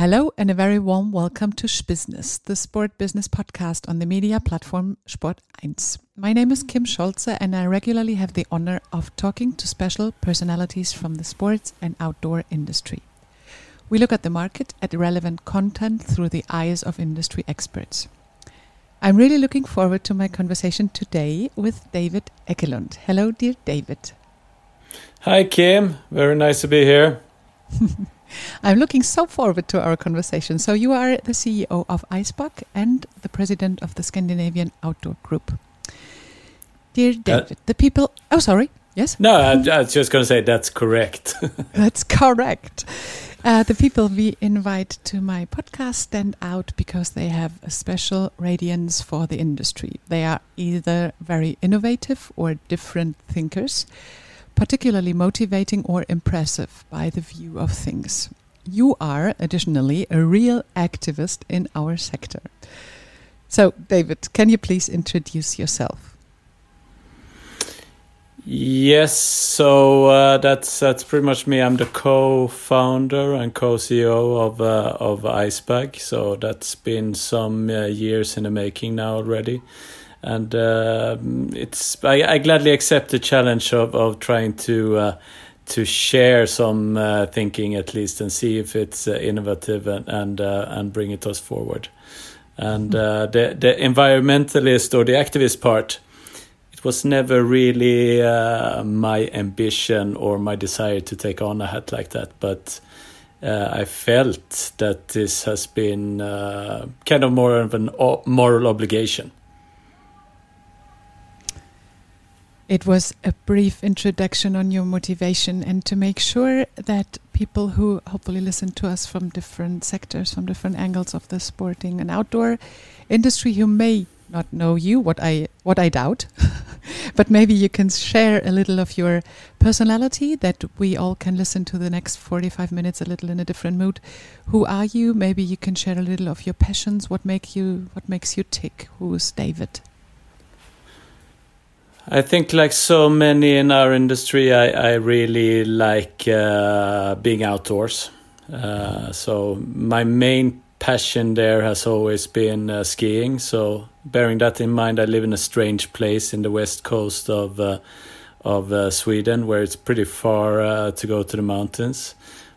Hello and a very warm welcome to Business, the sport business podcast on the media platform Sport 1. My name is Kim Scholze and I regularly have the honor of talking to special personalities from the sports and outdoor industry. We look at the market, at relevant content through the eyes of industry experts. I'm really looking forward to my conversation today with David Ekelund. Hello, dear David. Hi, Kim. Very nice to be here. I'm looking so forward to our conversation. So, you are the CEO of Icebug and the president of the Scandinavian Outdoor Group. Dear uh, David, uh, the people. Oh, sorry. Yes? No, I, I was just going to say that's correct. that's correct. Uh, the people we invite to my podcast stand out because they have a special radiance for the industry. They are either very innovative or different thinkers particularly motivating or impressive by the view of things. You are, additionally, a real activist in our sector. So, David, can you please introduce yourself? Yes, so uh, that's that's pretty much me. I'm the co-founder and co-CEO of uh, of Icebug. So that's been some uh, years in the making now already and uh, it's I, I, gladly accept the challenge of of trying to uh, to share some uh, thinking at least and see if it's uh, innovative and and, uh, and bring it us forward. And uh, the the environmentalist or the activist part, it was never really my ambition or my desire to take on a hat like that, but. I felt that this has been kind of more of an moral obligation It was a brief introduction on your motivation and to make sure that people who hopefully listen to us from different sectors, from different angles of the sporting and outdoor industry who may not know you, what I what I doubt, but maybe you can share a little of your personality that we all can listen to the next 45 minutes a little in a different mood. Who are you? Maybe you can share a little of your passions, what make you what makes you tick. Who's David? I think, like so many in our industry, I, I really like uh, being outdoors. Uh, so my main passion there has always been uh, skiing. So bearing that in mind, I live in a strange place in the west coast of uh, of uh, Sweden, where it's pretty far uh, to go to the mountains.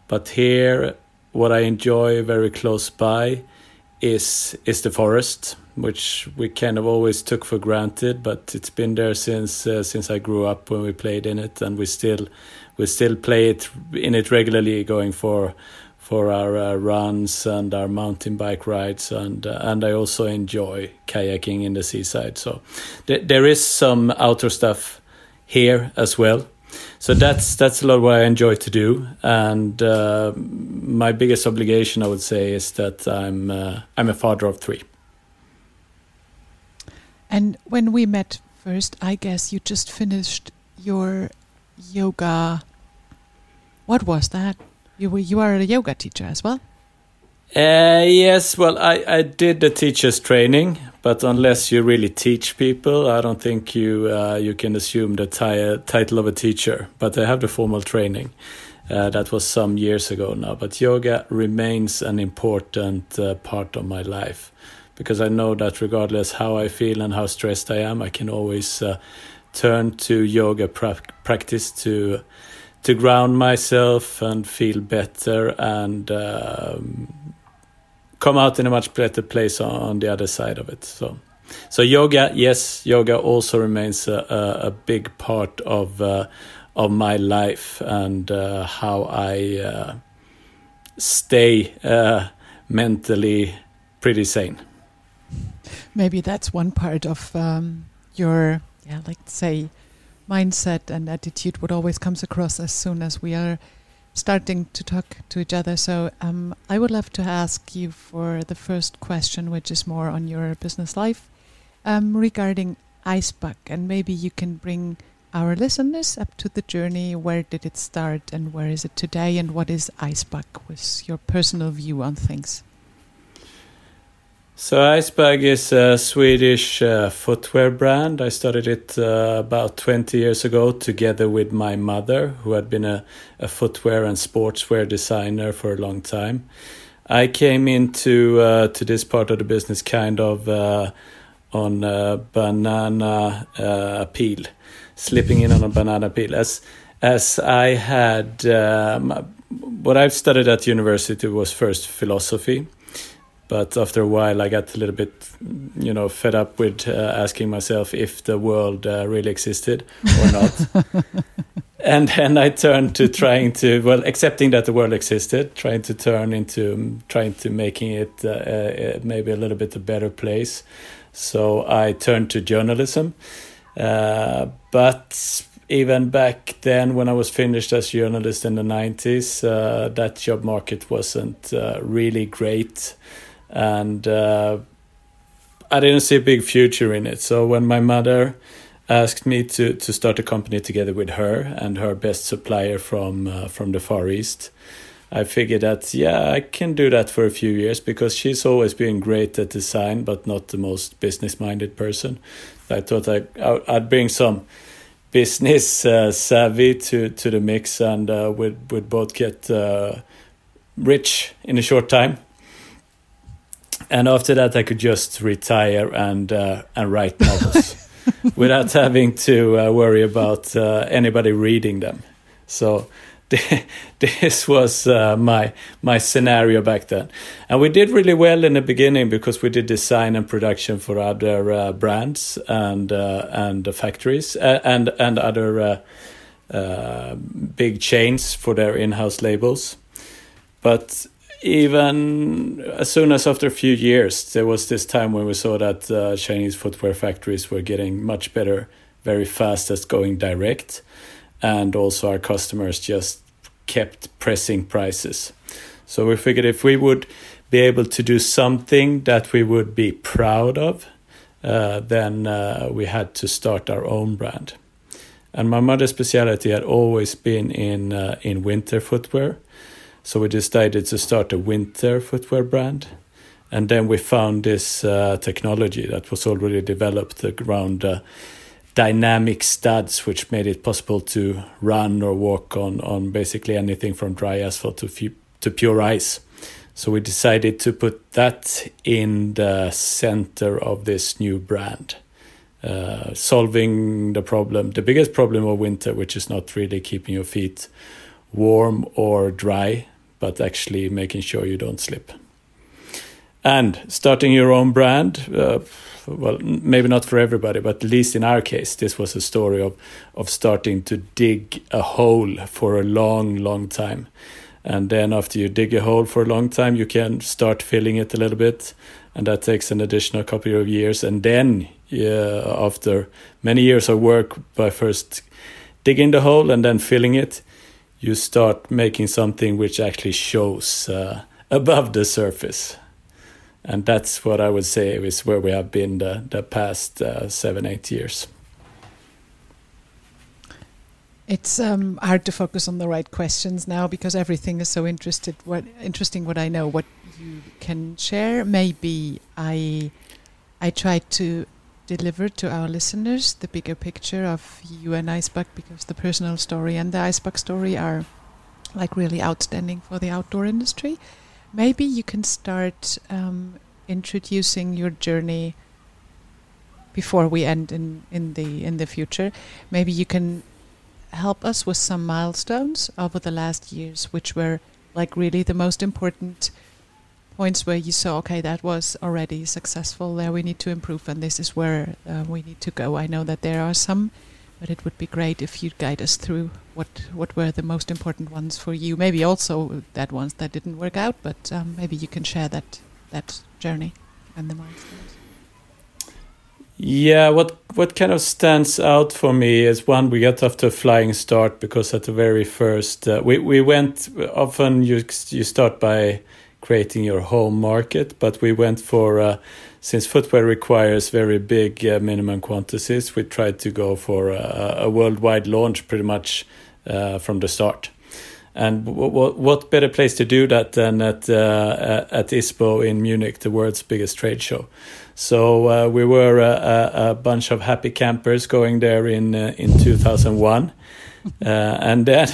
But here, what I enjoy very close by is is the forest which we kind of always took for granted, but it's been there since uh, since I grew up when we played in it, and we still we still play it in it regularly, going for for our uh, runs and our mountain bike rides, and uh, and I also enjoy kayaking in the seaside. So th there is some outdoor stuff here as well. So that's that's a lot what I enjoy to do, and uh, my biggest obligation, I would say, is that I'm uh, I'm a father of three. And when we met first, I guess you just finished your yoga. What was that? You were you are a yoga teacher as well. Uh, yes, well, I, I did the teacher's training, but unless you really teach people, I don't think you uh, you can assume the title of a teacher. But I have the formal training. Uh, that was some years ago now, but yoga remains an important uh, part of my life because I know that regardless how I feel and how stressed I am, I can always uh, turn to yoga pra practice to to ground myself and feel better and um, come out in a much better place on, on, the other side of it. So, so yoga, yes, yoga also remains a, a, a big part of uh, of my life and uh, how I uh, stay uh, mentally pretty sane maybe that's one part of um, your, yeah, like say, mindset and attitude. What always comes across as soon as we are starting to talk to each other. So um, I would love to ask you for the first question, which is more on your business life um, regarding Icebug, and maybe you can bring our listeners up to the journey. Where did it start, and where is it today, and what is Icebug? With your personal view on things? So Icebug is a Swedish uh, footwear brand. I started it uh, about 20 years ago together with my mother, who had been a, a, footwear and sportswear designer for a long time. I came into uh, to this part of the business kind of uh, on a banana uh, peel, slipping in on a banana peel. As as I had um, what I've studied at university was first philosophy, but after a while I got a little bit, you know, fed up with uh, asking myself if the world uh, really existed or not. and then I turned to trying to well, accepting that the world existed, trying to turn into trying to making it uh, uh, maybe a little bit a better place. So I turned to journalism, uh, but even back then when I was finished as journalist in the 90s, uh, that job market wasn't uh, really great. And uh, I didn't see a big future in it. So when my mother asked me to, to start a company together with her and her best supplier from uh, from the Far East, I figured that yeah I can do that for a few years because she's always been great at design but not the most business minded person. I thought I I'd bring some business uh, savvy to to the mix and uh, would we'd both get uh, rich in a short time. And after that, I could just retire and uh, and write novels without having to uh, worry about uh, anybody reading them. So this was uh, my my scenario back then, and we did really well in the beginning because we did design and production for other uh, brands and uh, and factories and and other uh, uh, big chains for their in-house labels. But even as soon as after a few years, there was this time when we saw that Chinese footwear factories were getting much better, very fast at going direct and also our customers just kept pressing prices. So we figured if we would be able to do something that we would be proud of, uh, then uh, we had to start our own brand. And my mother's specialty had always been in uh, in winter footwear, so we decided to start a winter footwear brand. And then we found this uh, technology that was already developed around uh, dynamic studs, which made it possible to run or walk on on basically anything from dry asphalt to to pure ice. So we decided to put that in the center of this new brand, uh, solving the problem, the biggest problem of winter, which is not really keeping your feet warm or dry, but actually making sure you don't slip. And starting your own brand. Uh, well, maybe not for everybody, but at least in our case, this was a story of of starting to dig a hole for a long, long time, and then after you dig a hole for a long time, you can start filling it a little bit, and that takes an additional couple of years, and then yeah, after many years of work by first digging the hole and then filling it, you start making something which actually shows uh, above the surface and that's what I would say is where we have been the the past uh, seven eight years. It's um, hard to focus on the right questions now because everything is so interested. What interesting? What I know, what you can share. Maybe I I try to deliver to our listeners the bigger picture of you and Icebug because the personal story and the Icebug story are like really outstanding for the outdoor industry. Maybe you can start um, introducing your journey before we end in, in the in the future. Maybe you can help us with some milestones over the last years, which were like really the most important points where you saw, okay, that was already successful. There we need to improve, and this is where uh, we need to go. I know that there are some but it would be great if you'd guide us through what what were the most important ones for you. Maybe also that ones that didn't work out, but um, maybe you can share that that journey and the milestones. Yeah, what what kind of stands out for me is one we got off to a flying start because at the very first uh, we we went often you you start by creating your home market, but we went for uh, since footwear requires very big uh, minimum quantities, we tried to go for a, a worldwide launch pretty much uh, from the start. And what better place to do that than at uh, at ISPO in Munich, the world's biggest trade show? So uh, we were a, a, bunch of happy campers going there in uh, in 2001, uh, and then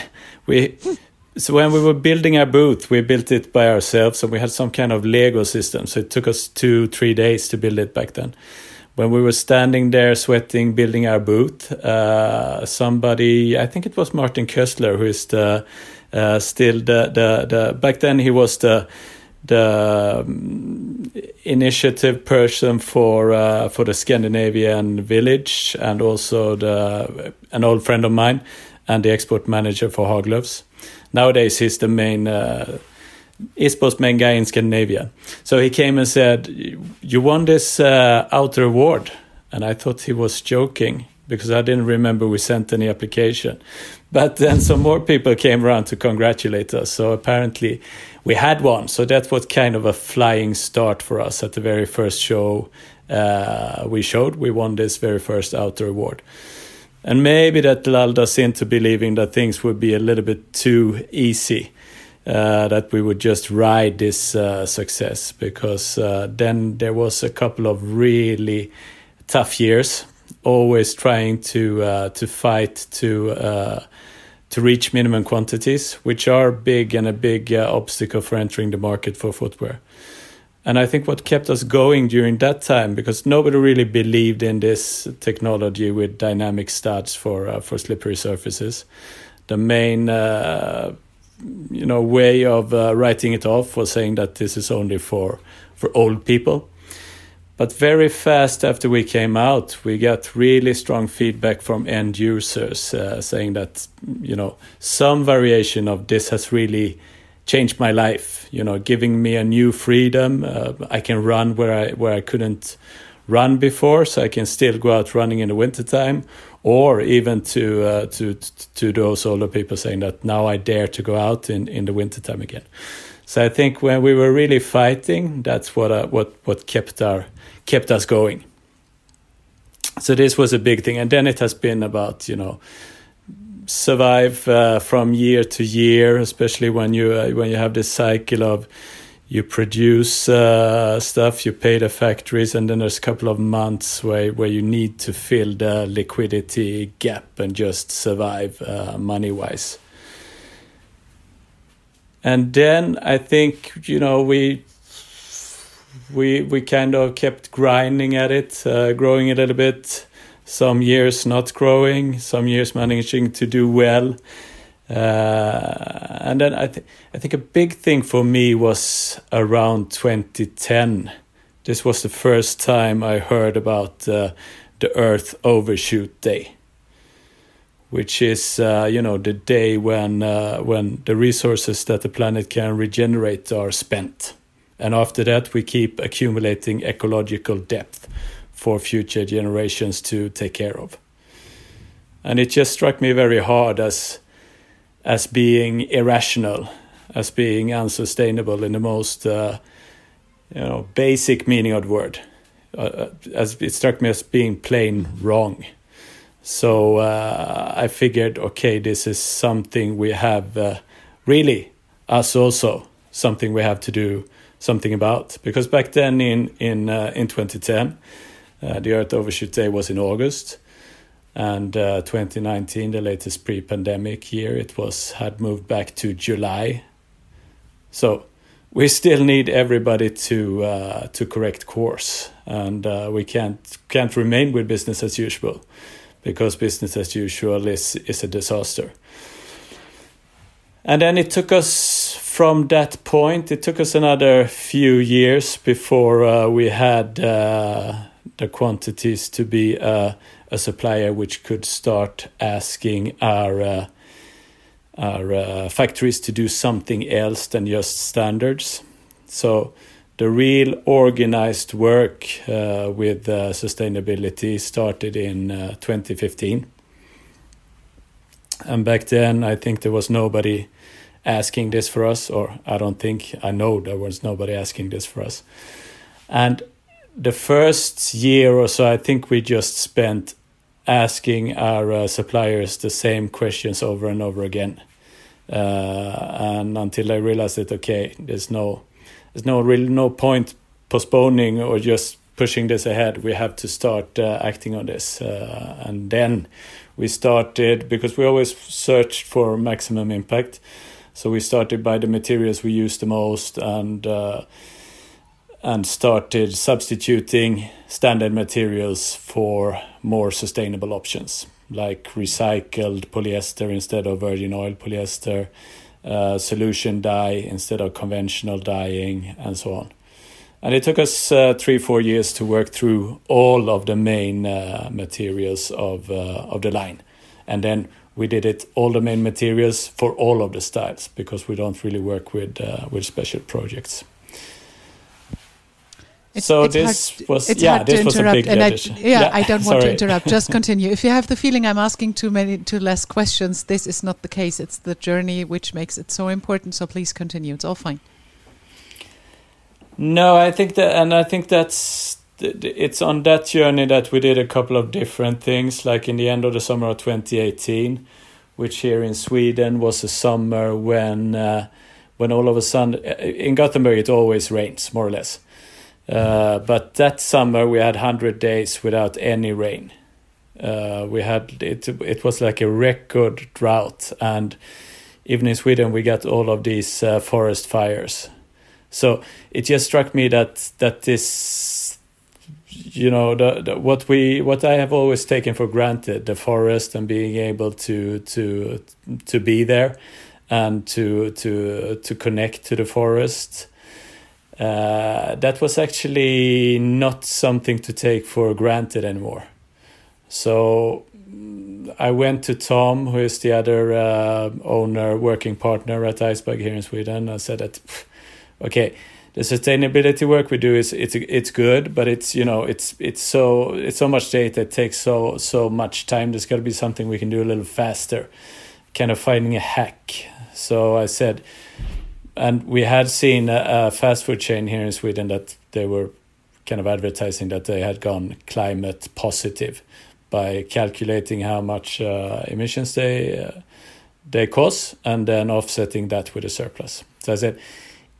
we so when we were building our booth, we built it by ourselves, and we had some kind of Lego system. So it took us two, three days to build it back then. When we were standing there sweating, building our booth, uh, somebody, I think it was Martin Köstler, who is the uh, still the, the the back then he was the the um, initiative person for uh, for the Scandinavian village and also the an old friend of mine and the export manager for Haglöfs. Nowadays he's the main uh, ISPO's main guy in Scandinavia. So he came and said, "You won this uh, outer award," and I thought he was joking because I didn't remember we sent any application. But then some more people came around to congratulate us. So apparently we had one. So that was kind of a flying start for us at the very first show uh, we showed. We won this very first outer award. And maybe that lulled us into believing that things would be a little bit too easy. Uh, that we would just ride this uh, success because uh, then there was a couple of really tough years always trying to uh, to fight to uh, to reach minimum quantities, which are big and a big uh, obstacle for entering the market for footwear. And I think what kept us going during that time, because nobody really believed in this technology with dynamic studs for uh, for slippery surfaces, the main uh, you know way of uh, writing it off was saying that this is only for for old people. But very fast after we came out, we got really strong feedback from end users uh, saying that, you know, some variation of this has really changed my life, you know, giving me a new freedom. Uh, I can run where I, where I couldn't run before, so I can still go out running in the wintertime, or even to, uh, to, to those older people saying that now I dare to go out in, in the wintertime again. So I think when we were really fighting, that's what uh, what what kept our kept us going. So this was a big thing, and then it has been about you know survive uh, from year to year, especially when you uh, when you have this cycle of you produce uh, stuff, you pay the factories, and then there's a couple of months where where you need to fill the liquidity gap and just survive uh, money wise. And then I think you know we we we kind of kept grinding at it, uh, growing a little bit. Some years not growing, some years managing to do well. Uh, and then I, th- I think a big thing for me was around 2010. This was the first time I heard about uh, the Earth Overshoot Day, which is uh, you know the day when uh, when the resources that the planet can regenerate are spent. And after that, we keep accumulating ecological depth for future generations to take care of. And it just struck me very hard as, as being irrational, as being unsustainable in the most uh, you know, basic meaning of the word. Uh, uh as it struck me as being plain wrong. So uh, I figured, okay, this is something we have uh, really us also something we have to do something about because back then in in uh, in 2010 uh, the earth overshoot day was in august and uh, 2019 the latest pre-pandemic year it was had moved back to july. So we still need everybody to uh, to correct course and uh, we can't can't remain with business as usual because business as usual is is a disaster. And then it took us from that point, it took us another few years before uh, we had uh, the quantities to be uh, a supplier which could start asking our uh, our uh, factories to do something else than just standards. So the real organized work uh, with sustainability started in 2015. And back then, I think there was nobody asking this for us, or I don't think I know there was nobody asking this for us. And the first year or so, I think we just spent asking our uh, suppliers the same questions over and over again. Uh, and until I realized that okay, there's no, there's no really no point postponing or just pushing this ahead. We have to start uh, acting on this, uh, and then we started because we always searched for maximum impact. So we started by the materials we use the most and uh, and started substituting standard materials for more sustainable options like recycled polyester instead of virgin oil polyester, uh, solution dye instead of conventional dyeing, and so on. And it took us uh, three, four years to work through all of the main uh, materials of uh, of the line, and then we did it all the main materials for all of the styles because we don't really work with uh, with special projects. It's, so it's this hard, was it's yeah hard this to was a interrupt, big and I, addition. yeah, I don't want to interrupt. Just continue. If you have the feeling I'm asking too many, too less questions, this is not the case. It's the journey which makes it so important. So please continue. It's all fine. No, I think that, and I think that's th- th- it's on that journey that we did a couple of different things. Like in the end of the summer of 2018, which here in Sweden was a summer when uh, when all of a sudden in Gothenburg it always rains more or less. Uh, but that summer we had 100 days without any rain. Uh, we had it. It was like a record drought, and even in Sweden we got all of these uh, forest fires. So it just struck me that that this, you know, the, the what we what I have always taken for granted, the forest and being able to to to be there, and to to to connect to the forest uh, that was actually not something to take for granted anymore. So mm, I went to Tom, who is the other uh, owner, working partner at Icebug here in Sweden. I said that, okay, the sustainability work we do is it's it's good, but it's you know it's it's so it's so much data, it takes so so much time. There's got to be something we can do a little faster, kind of finding a hack. So I said and we had seen a, a, fast food chain here in Sweden that they were kind of advertising that they had gone climate positive by calculating how much uh, emissions they uh, they cause and then offsetting that with a surplus. So I said,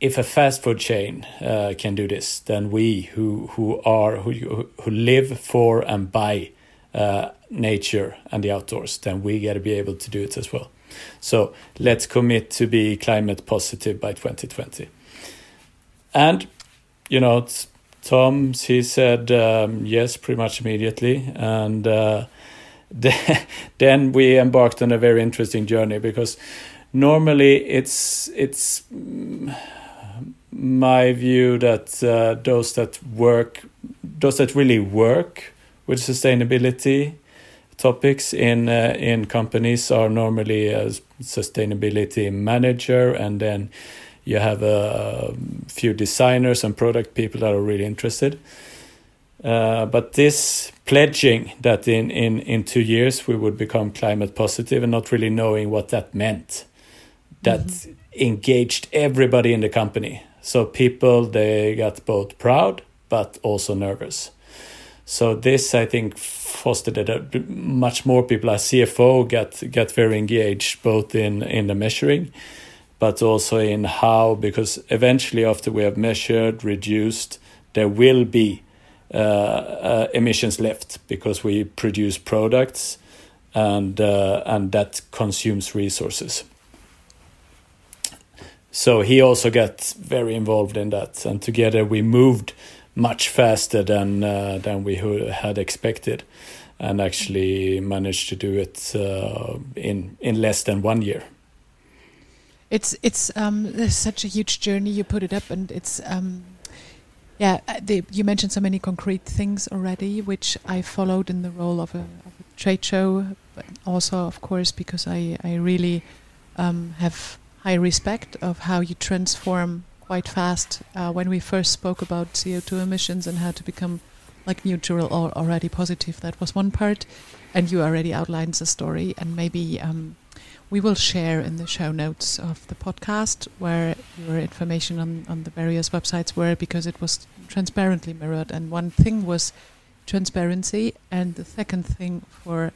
if a fast food chain uh, can do this, then we who who are who who live for and by uh, nature and the outdoors, then we got to be able to do it as well. So let's commit to be climate positive by 2020. And, you know, Tom, he said um, yes pretty much immediately. And uh, then we embarked on a very interesting journey because normally it's, it's my view that uh, those that work, those that really work with sustainability, topics in uh, in companies are normally a sustainability manager and then you have a few designers and product people that are really interested. Uh, but this pledging that in, in, in two years we would become climate positive and not really knowing what that meant that mm-hmm. engaged everybody in the company. So people they got both proud but also nervous so this, I think, fostered that much more people. As CFO, get get very engaged both in in the measuring, but also in how because eventually after we have measured, reduced, there will be uh, uh, emissions left because we produce products, and uh, and that consumes resources. So he also got very involved in that, and together we moved much faster than uh, than we had expected, and actually managed to do it uh, in in less than one year. It's it's um, such a huge journey. You put it up, and it's um, yeah. uh, The, you mentioned so many concrete things already, which I followed in the role of a, of a trade show, but also, of course, because I I really um, have high respect of how you transform quite fast uh, when we first spoke about CO2 emissions and how to become like neutral or already positive. That was one part, and you already outlined the story. And maybe um, we will share in the show notes of the podcast where your information on, on the various websites were because it was transparently mirrored. And one thing was transparency, and the second thing for,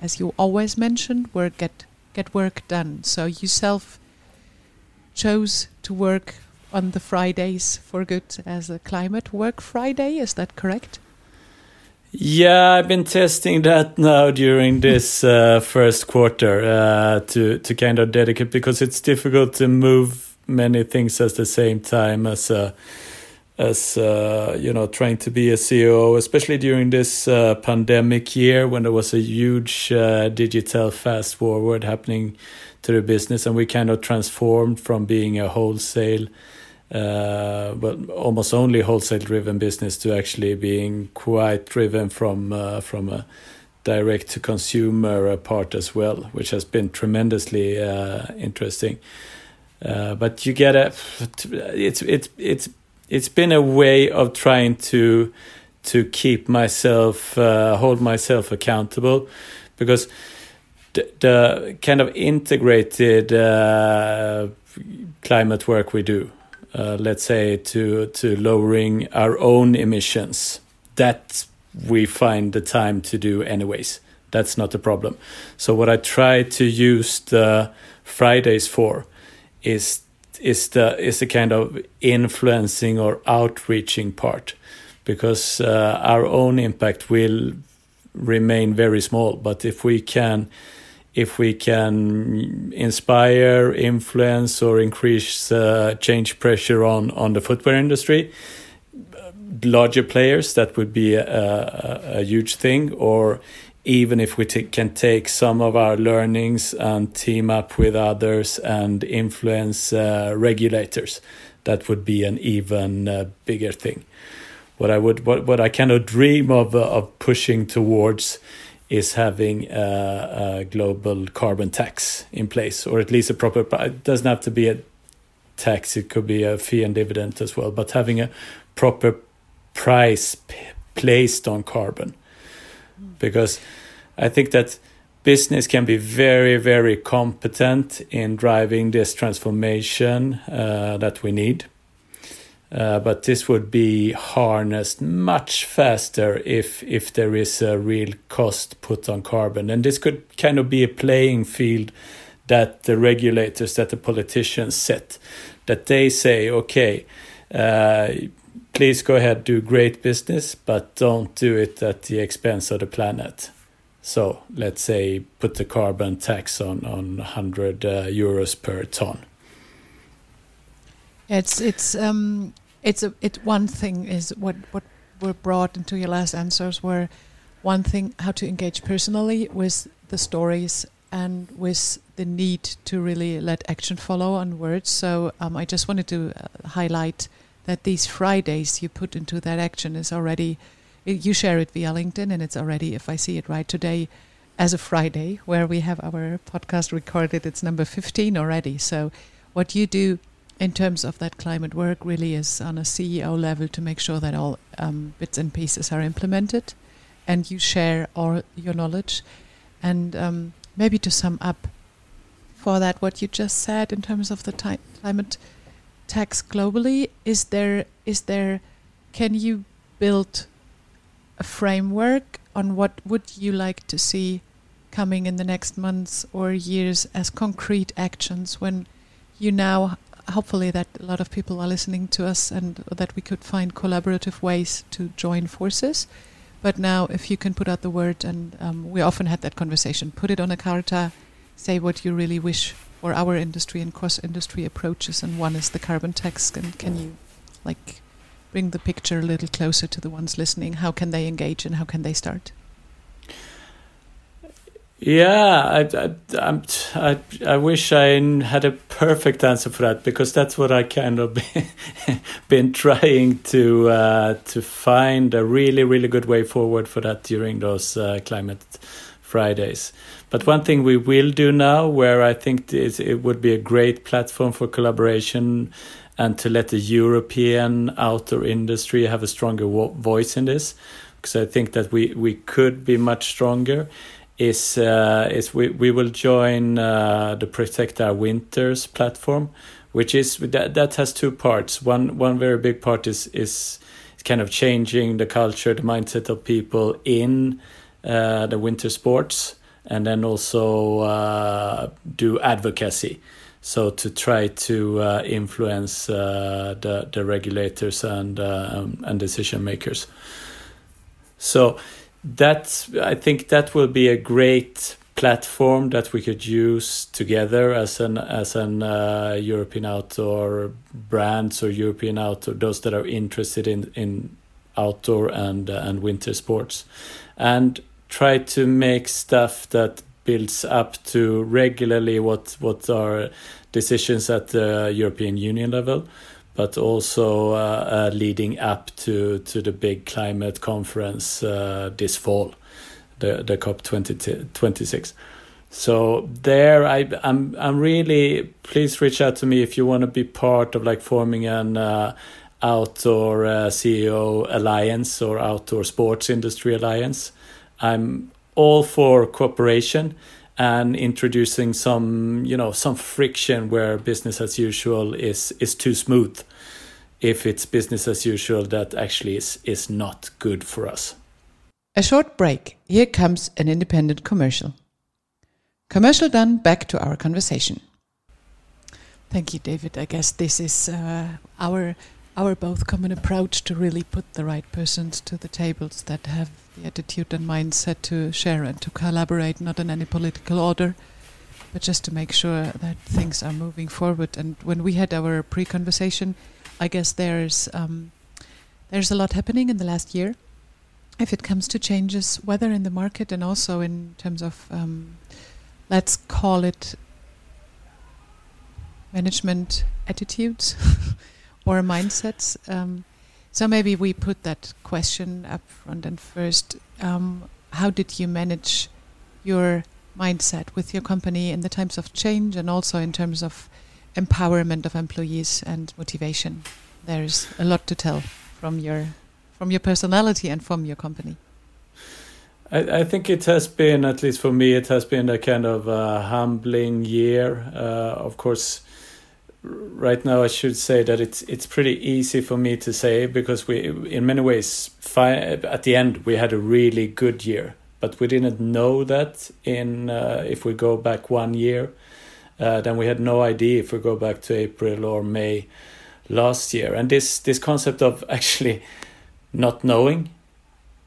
as you always mentioned, were get get work done. So you self chose to work on the Fridays for good as a climate work Friday. Is that correct? Yeah, I've been testing that now during this uh, first quarter uh, to to kind of dedicate because it's difficult to move many things at the same time as uh, as uh, you know trying to be a CEO, especially during this uh, pandemic year when there was a huge uh, digital fast forward happening to the business, and we kind of transformed from being a wholesale but almost only wholesale driven business to actually being quite driven from uh, from a direct to consumer uh, part as well, which has been tremendously uh, interesting. Uh, but you get a it's it's it's it's been a way of trying to to keep myself uh, hold myself accountable because the, the kind of integrated climate work we do uh, let's say, to to lowering our own emissions. That we find the time to do anyways. That's not a problem. So what I try to use the Fridays for is is the is the kind of influencing or outreaching part, because uh, our own impact will remain very small. But if we can if we can inspire, influence, or increase uh, change pressure on, on the footwear industry, larger players, that would be a, a, a huge thing. Or even if we can take some of our learnings and team up with others and influence uh, regulators, that would be an even uh, bigger thing. What I would, what, what I kind of dream of, uh, of pushing towards is having a, a, global carbon tax in place, or at least a proper. It doesn't have to be a tax; it could be a fee and dividend as well. But having a proper price placed on carbon, because I think that business can be very, very competent in driving this transformation uh, that we need uh, but this would be harnessed much faster if if there is a real cost put on carbon, and this could kind of be a playing field that the regulators, that the politicians set, that they say, okay, uh, please go ahead, do great business, but don't do it at the expense of the planet. So let's say put the carbon tax on on 100 uh, euros per ton. It's it's um it's a it one thing is what what were brought into your last answers were one thing how to engage personally with the stories and with the need to really let action follow on words. So um, I just wanted to uh, highlight that these Fridays you put into that action is already you share it via LinkedIn and it's already if I see it right today as a Friday where we have our podcast recorded it's number 15 already. So what you do in terms of that climate work really is on a CEO level to make sure that all um, bits and pieces are implemented and you share all your knowledge. And um, maybe to sum up for that, what you just said in terms of the ti- climate tax globally, is there, is there, can you build a framework on what would you like to see coming in the next months or years as concrete actions when you now hopefully that a lot of people are listening to us and that we could find collaborative ways to join forces. But now, if you can put out the word, and um, we often had that conversation, put it on a carta, say what you really wish for our industry and cross-industry approaches, and one is the carbon tax. And can you, like, bring the picture a little closer to the ones listening? How can they engage and how can they start? Yeah, I, I, I, I wish I had a perfect answer for that because that's what I kind of been, trying to uh, to find a really really good way forward for that during those uh, climate Fridays. But one thing we will do now, where I think it would be a great platform for collaboration and to let the European outdoor industry have a stronger voice in this, because I think that we we could be much stronger is uh, is we we will join uh, the Protect Our Winters platform, which is that that has two parts. One one very big part is is kind of changing the culture, the mindset of people in uh, the winter sports, and then also uh, do advocacy. So to try to uh, influence uh, the the regulators and um, and decision makers. So that's I think that will be a great platform that we could use together as an as an uh, European outdoor brands or European outdoor those that are interested in in outdoor and uh, and winter sports, and try to make stuff that builds up to regularly what what are decisions at the European Union level, but also uh, leading up to to the big climate conference uh, this fall the the COP 20, 26. So there, I I'm I'm really please reach out to me if you want to be part of like forming an uh, outdoor uh, CEO alliance or outdoor sports industry alliance. I'm all for cooperation and introducing some you know some friction where business as usual is is too smooth if it's business as usual that actually is is not good for us a short break. Here comes an independent commercial. Commercial done, back to our conversation. Thank you, David. I guess this is uh, our our both common approach to really put the right persons to the tables that have the attitude and mindset to share and to collaborate, not in any political order, but just to make sure that things are moving forward. And when we had our pre-conversation, I guess there's um, there's a lot happening in the last year if it comes to changes, whether in the market and also in terms of, um, let's call it management attitudes or mindsets. Um, so maybe we put that question up front and first. Um, how did you manage your mindset with your company in the times of change and also in terms of empowerment of employees and motivation? There's a lot to tell from your from your personality and from your company? I, I, think it has been, at least for me, it has been a kind of a humbling year. Uh, of course, right now I should say that it's it's pretty easy for me to say because we, in many ways, at the end we had a really good year, but we didn't know that in uh, if we go back one year. Uh, then we had no idea if we go back to April or May last year. And this this concept of actually not knowing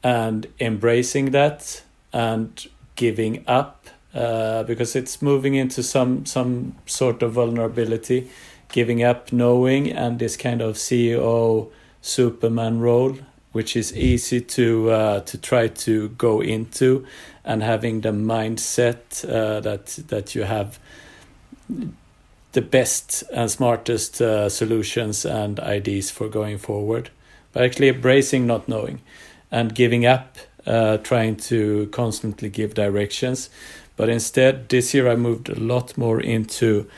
and embracing that and giving up uh, because it's moving into some some sort of vulnerability giving up knowing and this kind of CEO superman role which is easy to uh, to try to go into and having the mindset uh, that that you have the best and smartest uh, solutions and ideas for going forward but actually embracing not knowing and giving up uh, trying to constantly give directions. But instead, this year I moved a lot more into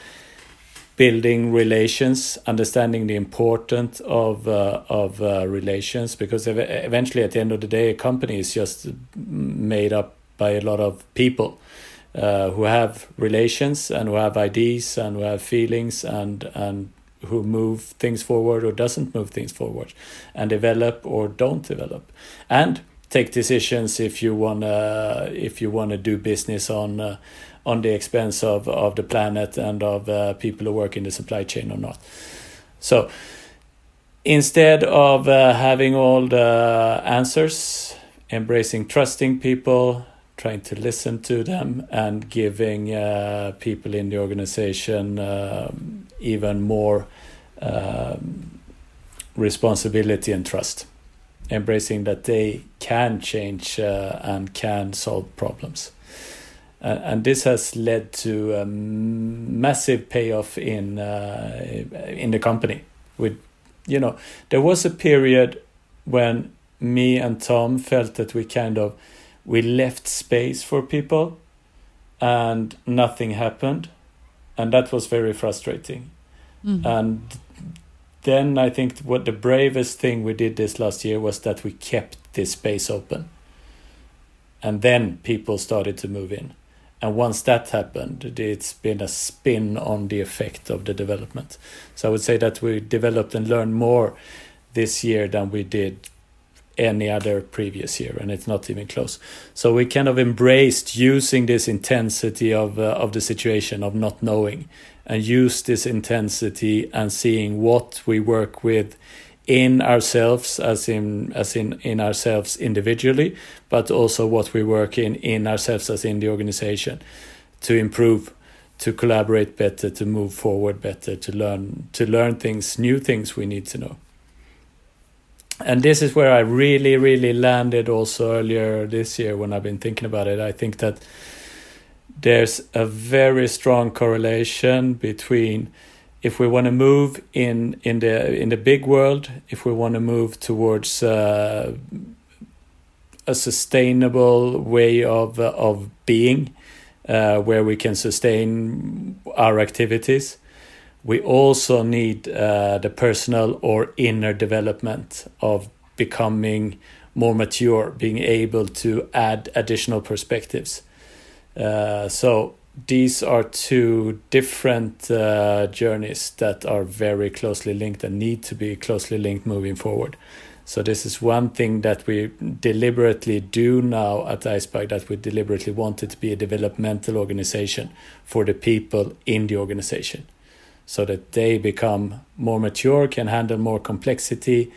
building relations, understanding the importance of uh, of uh, relations, because eventually, at the end of the day, a company is just made up by a lot of people uh, who have relations and who have ideas and who have feelings and and who move things forward or doesn't move things forward and develop or don't develop. And take decisions if you want to if you want to do business on uh, on the expense of of the planet and of uh, people who work in the supply chain or not so instead of uh, having all the answers embracing trusting people trying to listen to them and giving uh, people in the organization um, even more um, responsibility and trust, embracing that they can change uh, and can solve problems. Uh, and this has led to a massive payoff in uh, in the company. With you know, there was a period when me and Tom felt that we kind of we left space for people and nothing happened and that was very frustrating mm. and then I think what the bravest thing we did this last year was that we kept this space open. And then people started to move in. And once that happened, it's been a spin on the effect of the development. So I would say that we developed and learned more this year than we did any other previous year, and it's not even close. So we kind of embraced using this intensity of uh, of the situation of not knowing, and use this intensity and seeing what we work with in ourselves as in as in in ourselves individually but also what we work in in ourselves as in the organization to improve to collaborate better to move forward better to learn to learn things new things we need to know. And this is where i really really landed also earlier this year when i've been thinking about it. I think that there's a very strong correlation between if we want to move in in the in the big world, if we want to move towards uh, a sustainable way of uh, of being, uh, where we can sustain our activities, we also need uh, the personal or inner development of becoming more mature, being able to add additional perspectives. Uh, so these are two different uh, journeys that are very closely linked and need to be closely linked moving forward. So this is one thing that we deliberately do now at Icebug that we deliberately wanted to be a developmental organization for the people in the organization so that they become more mature, can handle more complexity,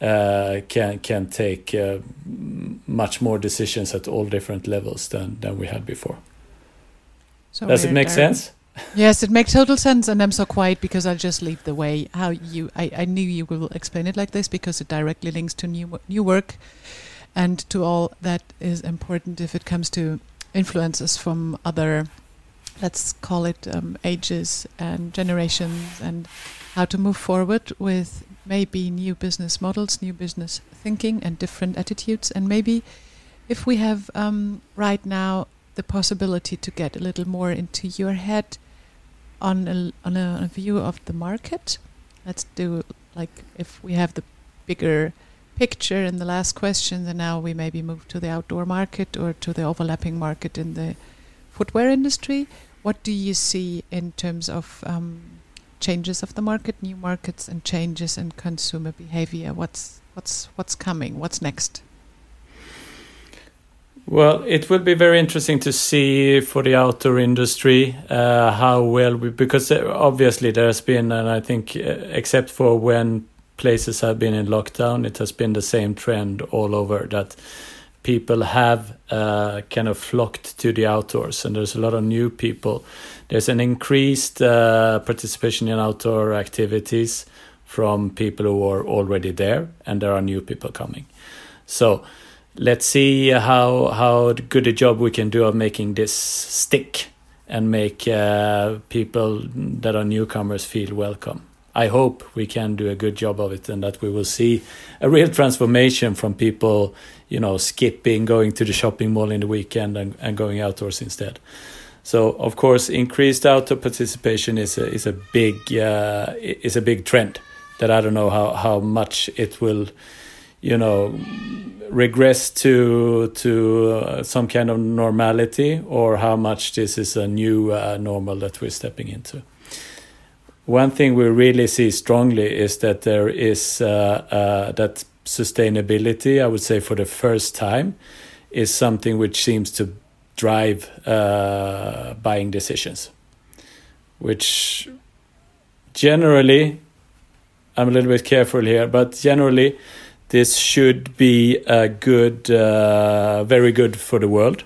uh, can can take uh, much more decisions at all different levels than than we had before. So Does it make sense? yes, it makes total sense, and I'm so quiet because I'll just leave the way how you. I, I knew you will explain it like this because it directly links to new new work, and to all that is important if it comes to influences from other, let's call it um, ages and generations, and how to move forward with maybe new business models, new business thinking, and different attitudes, and maybe if we have um, right now the possibility to get a little more into your head on a, on a, on a view of the market. Let's do like if we have the bigger picture in the last question, then now we maybe move to the outdoor market or to the overlapping market in the footwear industry. What do you see in terms of um, changes of the market, new markets, and changes in consumer behavior? What's what's what's coming? What's next? Well, it will be very interesting to see for the outdoor industry uh, how well we, because uh, obviously there has been, and I think, uh, except for when places have been in lockdown, it has been the same trend all over that people have uh, kind of flocked to the outdoors, and there's a lot of new people. There's an increased uh, participation in outdoor activities from people who are already there, and there are new people coming. So let's see how how good a job we can do of making this stick and make uh, people that are newcomers feel welcome. I hope we can do a good job of it and that we will see a real transformation from people, you know, skipping, going to the shopping mall in the weekend and, and going outdoors instead. So of course, increased outdoor participation is a, is a big uh, is a big trend that I don't know how how much it will you know regress to to uh, some kind of normality or how much this is a new uh, normal that we're stepping into? One thing we really see strongly is that there is uh, uh that sustainability i would say for the first time is something which seems to drive uh, buying decisions which generally i'm a little bit careful here but generally this should be a good, uh, very good for the world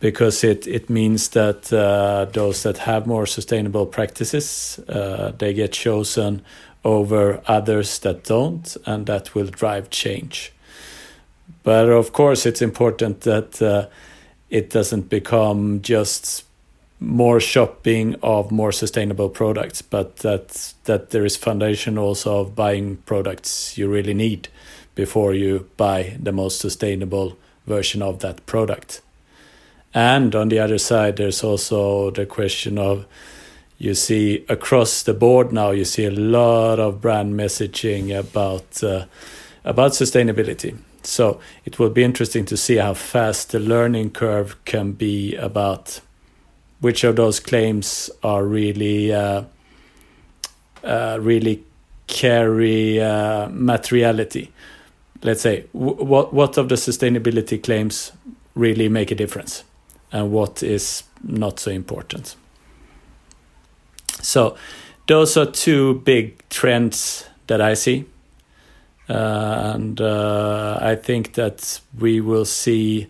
because it, it means that uh, those that have more sustainable practices uh, they get chosen over others that don't and that will drive change. But of course it's important that uh, it doesn't become just more shopping of more sustainable products but that that there is foundation also of buying products you really need before you buy the most sustainable version of that product. And on the other side, there's also the question of you see across the board now you see a lot of brand messaging about uh, about sustainability. So it will be interesting to see how fast the learning curve can be about which of those claims are really uh, uh, really carry uh, materiality let's say what what of the sustainability claims really make a difference and what is not so important so those are two big trends that i see uh, and uh, I think that we will see.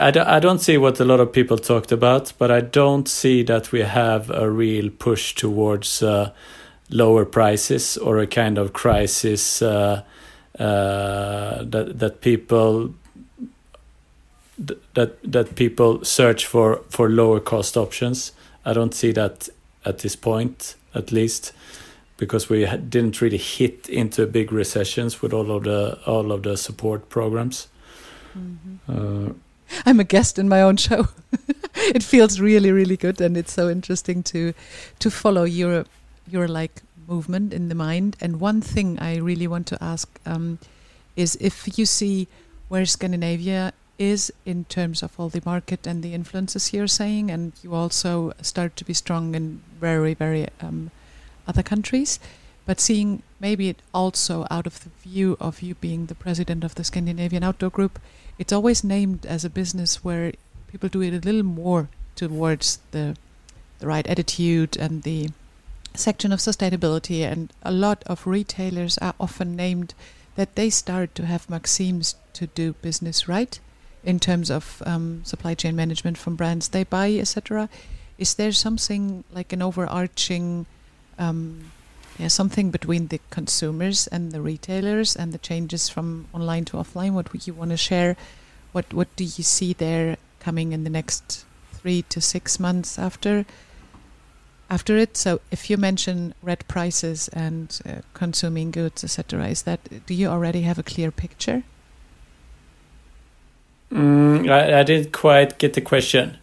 I d- I don't see what a lot of people talked about, but I don't see that we have a real push towards uh, lower prices or a kind of crisis uh, uh, that that people that that people search for for lower cost options. I don't see that at this point, at least, because we didn't really hit into big recessions with all of the all of the support programs. Mm-hmm. Uh, I'm a guest in my own show. it feels really, really good, and it's so interesting to to follow your your like movement in the mind. And one thing I really want to ask um, is if you see where Scandinavia is in terms of all the market and the influences you're saying, and you also start to be strong in very, very um, other countries. But seeing maybe it also out of the view of you being the president of the Scandinavian Outdoor Group, it's always named as a business where people do it a little more towards the the right attitude and the section of sustainability. And a lot of retailers are often named that they start to have maxims to do business right in terms of um, supply chain management from brands they buy, etc. Is there something like an overarching, um, yeah, something between the consumers and the retailers and the changes from online to offline? What would you want to share? What What do you see there coming in the next three to six months after? After it, so if you mention red prices and uh, consuming goods, etc., is that do you already have a clear picture? Mm, I, I didn't quite get the question.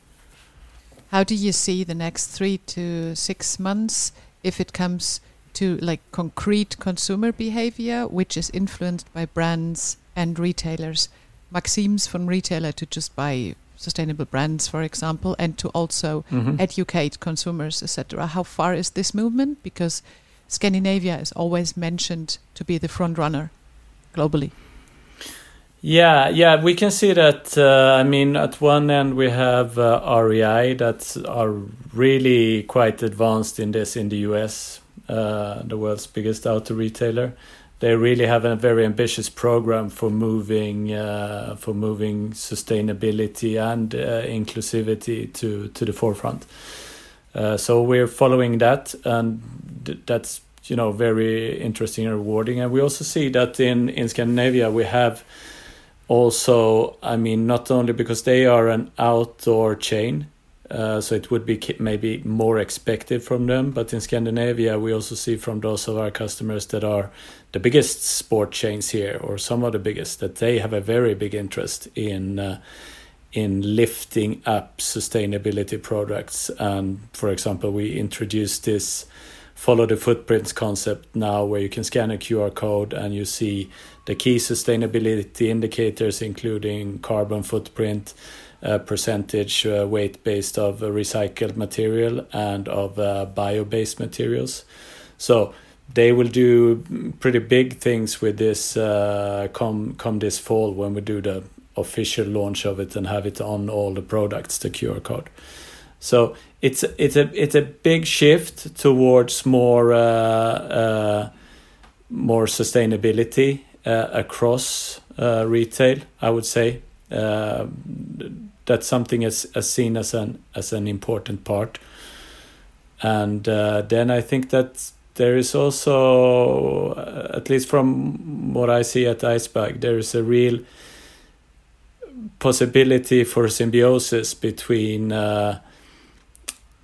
How do you see the next three to six months if it comes to like concrete consumer behavior, which is influenced by brands and retailers? Maxims from retailer to just buy sustainable brands, for example, and to also mm-hmm. educate consumers, etc. How far is this movement? Because Scandinavia is always mentioned to be the front runner globally. Yeah, yeah, we can see that. Uh, I mean, at one end we have uh, REI that are really quite advanced in this in the US, uh, the world's biggest auto retailer. They really have a very ambitious program for moving uh, for moving sustainability and uh, inclusivity to to the forefront. Uh, so we're following that, and that's you know very interesting and rewarding. And we also see that in in Scandinavia we have also, I mean, not only because they are an outdoor chain, uh, so it would be maybe more expected from them. But in Scandinavia, we also see from those of our customers that are the biggest sport chains here, or some of the biggest, that they have a very big interest in uh, in lifting up sustainability products. And for example, we introduced this follow the footprints concept now, where you can scan a QR code and you see the key sustainability indicators, including carbon footprint, uh, percentage uh, weight based of recycled material and of uh, bio based materials. So they will do pretty big things with this uh, come come this fall when we do the official launch of it and have it on all the products the QR code. So it's it's a it's a big shift towards more uh, uh, more sustainability uh, across uh, retail. I would say uh, that's something as, as seen as an as an important part. And then I think that there is also, at least from what I see at Icebug, there is a real possibility for symbiosis between uh,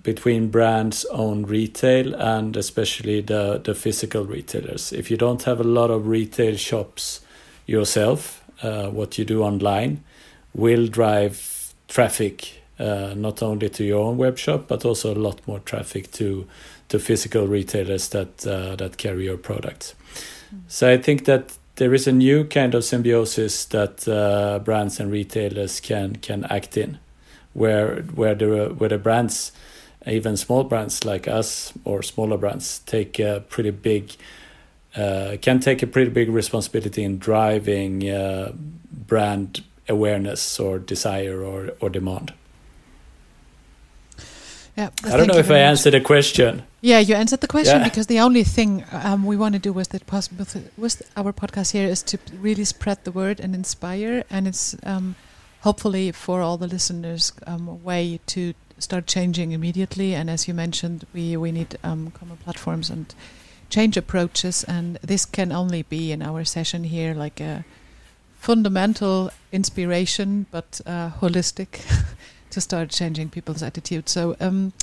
between brands own retail and especially the, the physical retailers. If you don't have a lot of retail shops yourself, uh, what you do online will drive traffic uh, not only to your own web shop but also a lot more traffic to to physical retailers that uh, that carry your products. So I think that there is a new kind of symbiosis that uh, brands and retailers can can act in, where where the where the brands even small brands like us or smaller brands take a pretty big uh, can take a pretty big responsibility in driving uh, brand awareness or desire or, or demand. Yeah, I don't know if I answered the question. Yeah, you answered the question Yeah. because the only thing um, we want to do with with our podcast here is to really spread the word and inspire, and it's um, hopefully for all the listeners um, a way to start changing immediately. And as you mentioned, we we need um, common platforms and change approaches, and this can only be in our session here, like a fundamental inspiration, but uh, holistic, to start changing people's attitude. So, um,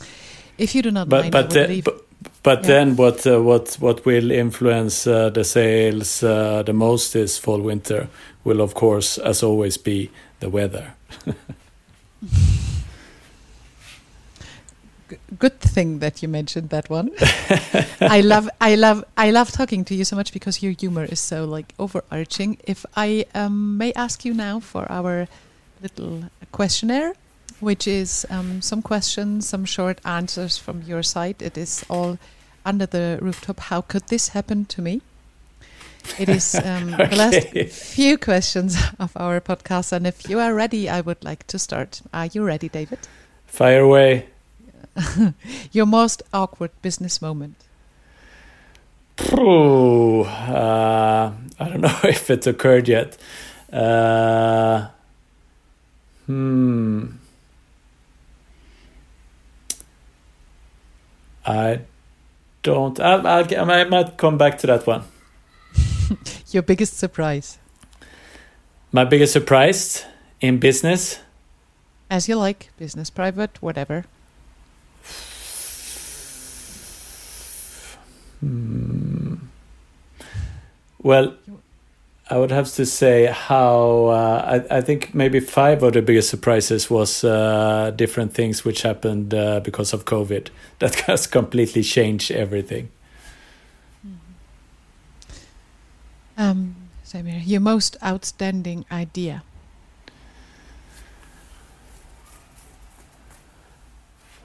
if you do not But mind, but leave. but, but Yeah. then what uh, what what will influence uh, the sales uh, the most this fall winter will of course as always be the weather. Good thing that you mentioned that one. I love, I love, I love talking to you so much because your humor is so like overarching. If I um, may ask you now for our little questionnaire, which is um, some questions, some short answers from your side. It is all under the rooftop. How could this happen to me? It is um, the last few questions of our podcast, and if you are ready, I would like to start. Are you ready, David? Fire away. Your most awkward business moment. Uh, I don't know if it occurred yet. Uh, hmm. I don't. I'll, I'll, I might come back to that one. Your biggest surprise, My biggest surprise in business. as you like, business, private, whatever. Hmm. Well, I would have to say how uh, I, I think maybe five of the biggest surprises was uh, different things which happened uh, because of COVID that has completely changed everything. Um, Samir, your most outstanding idea.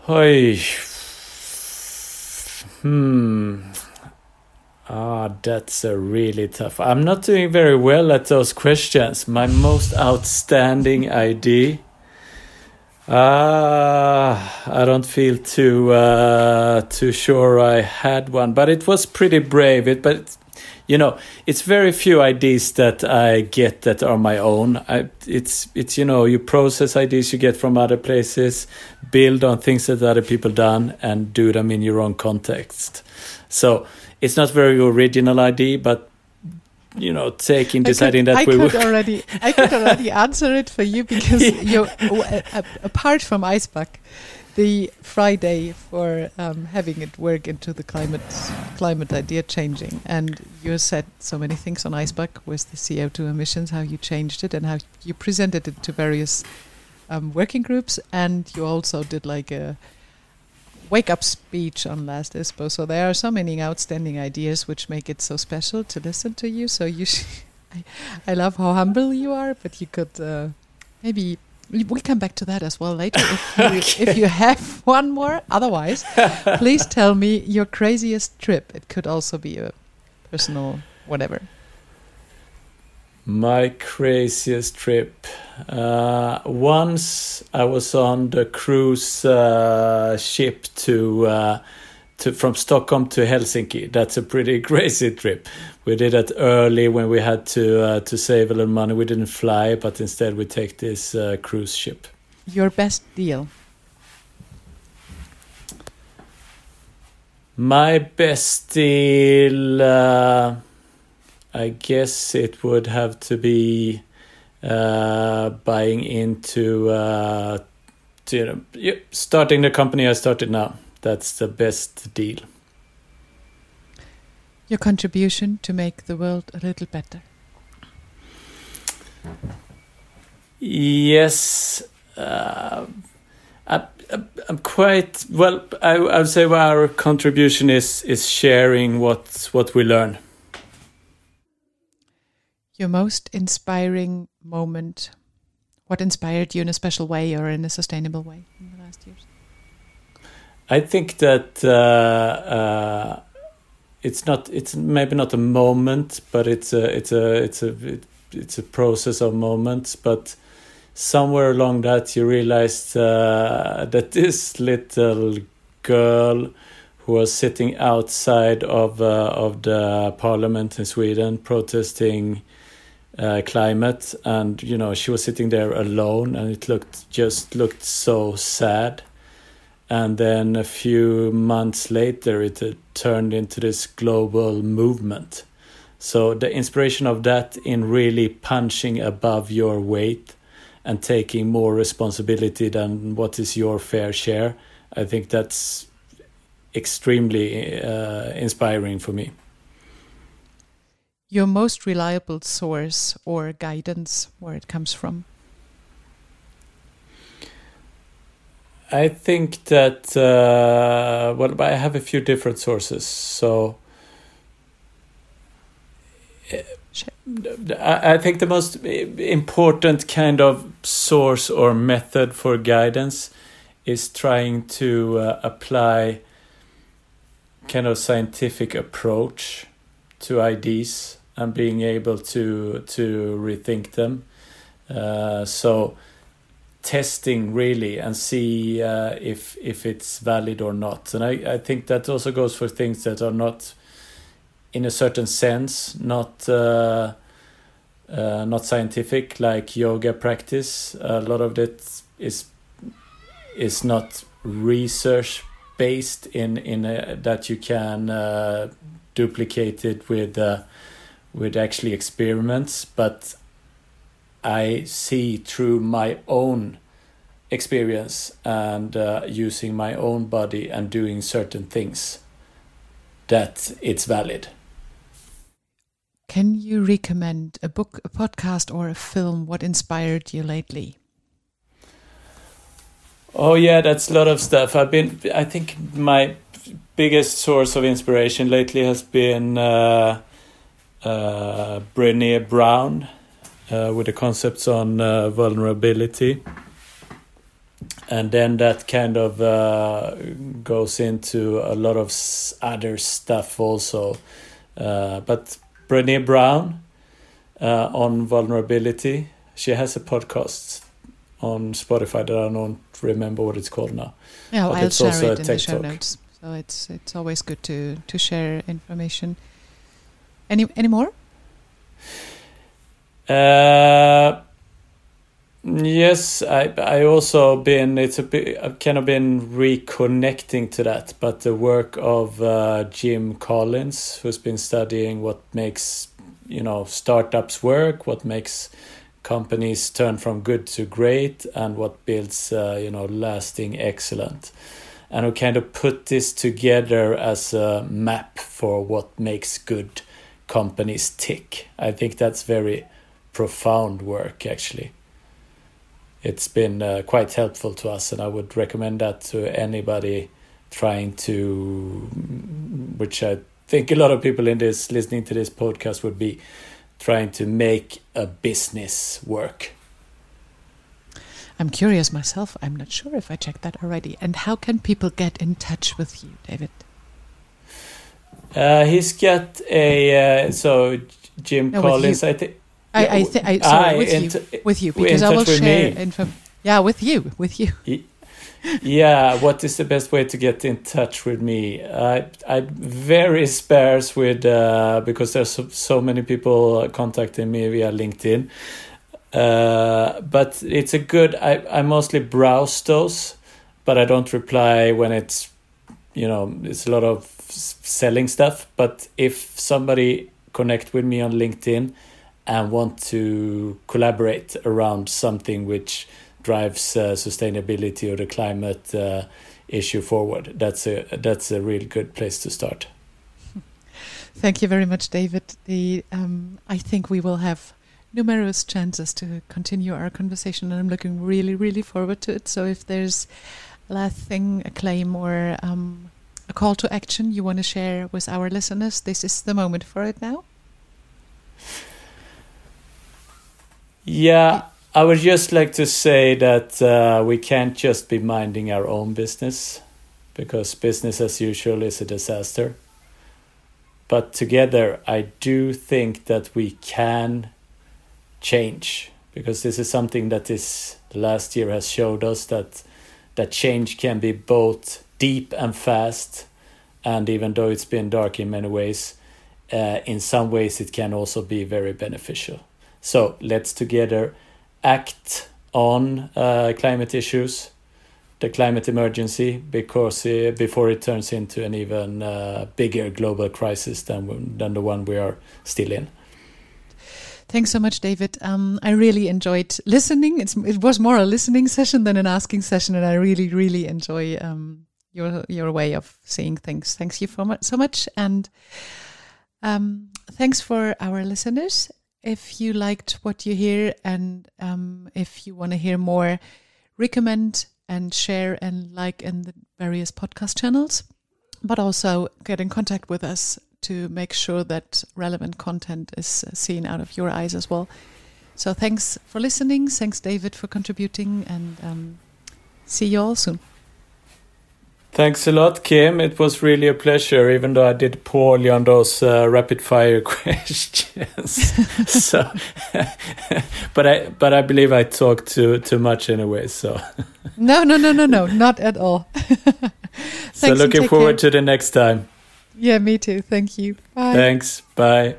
Oi. Hmm. Ah, that's a really tough. I'm not doing very well at those questions. My most outstanding idea. Ah, I don't feel too uh, too sure I had one, but it was pretty brave. It, but you know, it's very few ideas that I get that are my own. I, it's it's you know, you process ideas you get from other places, build on things that other people done, and do them in your own context. So it's not very original idea, but you know, taking deciding I could, that I we could already, I could already answer it for you because you, apart from Icebug, the Friday for um, having it work into the climate climate idea changing, and you said so many things on Icebug with the CO two emissions, how you changed it and how you presented it to various um, working groups, and you also did like a wake up speech on last ISPO. So there are so many outstanding ideas which make it so special to listen to you. So you, sh- I, I love how humble you are, but you could uh, maybe we- we'll come back to that as well later if you, if you have one more. Otherwise, please tell me your craziest trip. It could also be a personal whatever. My craziest trip. Uh, once I was on the cruise uh, ship to uh, to from Stockholm to Helsinki. That's a pretty crazy trip. We did it early when we had to uh, to save a little money. We didn't fly, but instead we take this uh, cruise ship. Your best deal. My best deal, uh, I guess it would have to be uh, buying into, uh, to, you know, starting the company I started now. That's the best deal. Your contribution to make the world a little better. Yes, uh, I, I'm quite well. I, I would say our contribution is is sharing what what we learn. Your most inspiring moment. What inspired you in a special way or in a sustainable way in the last years? I think that uh, uh, it's not. It's maybe not a moment, but it's a. It's a. It's a. It, it's a process of moments. But somewhere along that you realized uh, that this little girl who was sitting outside of uh, of the parliament in Sweden protesting uh, climate and you know she was sitting there alone and it looked just looked so sad. And then a few months later it uh, turned into this global movement. So the inspiration of that in really punching above your weight and taking more responsibility than what is your fair share i think that's extremely uh, inspiring for me your most reliable source or guidance where it comes from? I think that uh, well, I have a few different sources. So I think the most important kind of source or method for guidance is trying to uh, apply kind of scientific approach to ideas and being able to to rethink them. Uh, so testing really and see uh, if if it's valid or not. And I, I think that also goes for things that are not in a certain sense not uh, uh, not scientific like yoga practice. A lot of it is is not research based in in a, that you can uh, duplicate it with uh, with actually experiments, but I see through my own experience and uh, using my own body and doing certain things that it's valid. Can you recommend a book, a podcast, or a film? What inspired you lately? Oh yeah, that's a lot of stuff. I've been. I think my biggest source of inspiration lately has been uh, uh, Brené Brown uh, with the concepts on uh, vulnerability. And then that kind of uh, goes into a lot of other stuff also. Uh, but Brené Brown uh, on vulnerability, she has a podcast on Spotify that I don't remember what it's called now. Yeah, well, I'll share it in the show notes. So it's it's always good to to share information. Any any more? Uh, yes, I I also been it's a bit I've kind of been reconnecting to that, but the work of uh, Jim Collins, who's been studying what makes you know startups work, what makes companies turn from good to great, and what builds uh, you know lasting excellent and who kind of put this together as a map for what makes good companies tick. I think that's very profound work, actually. It's been uh, quite helpful to us, and I would recommend that to anybody trying to, which I think a lot of people in this listening to this podcast would be trying to make a business work. I'm curious myself. I'm not sure if I checked that already. And how can people get in touch with you, David? Uh, he's got a uh, so Jim no, Collins. I think. I, I, th- I sorry, with you, with you, because I will share info. Yeah, with you, with you. yeah, what is the best way to get in touch with me? I I'm very sparse with uh, because there's so, so many people contacting me via LinkedIn. Uh, but it's a good. I I mostly browse those, but I don't reply when it's you know it's a lot of selling stuff. But if somebody connect with me on LinkedIn and want to collaborate around something which drives uh, sustainability or the climate uh, issue forward, that's a that's a real good place to start. Thank you very much, David. The um, I think we will have numerous chances to continue our conversation, and I'm looking really, really forward to it. So, if there's last thing, a claim, or um, a call to action you want to share with our listeners, this is the moment for it now. Yeah, I would just like to say that uh, we can't just be minding our own business because business as usual is a disaster. But together, I do think that we can change because this is something that this last year has showed us that that change can be both deep and fast and even though it's been dark in many ways uh, in some ways it can also be very beneficial so let's together act on uh, climate issues the climate emergency because uh, before it turns into an even uh, bigger global crisis than than the one we are still in. Thanks so much, David. Um, I really enjoyed listening. It's, it was more a listening session than an asking session, and I really, really enjoy um, your your way of seeing things. Thanks you for so much, and um, thanks for our listeners. If you liked what you hear, and um, if you want to hear more, recommend and share and like in the various podcast channels, but also get in contact with us to make sure that relevant content is uh, seen out of your eyes as well. So thanks for listening. Thanks, David, for contributing, and um, see you all soon. Thanks a lot, Kim. It was really a pleasure, even though I did poorly on those uh, rapid fire questions. so, but I but I believe I talked too too much anyway. So. no, no, no, no, no, not at all. so looking forward care. to the next time. Yeah, me too. Thank you. Bye. Thanks. Bye.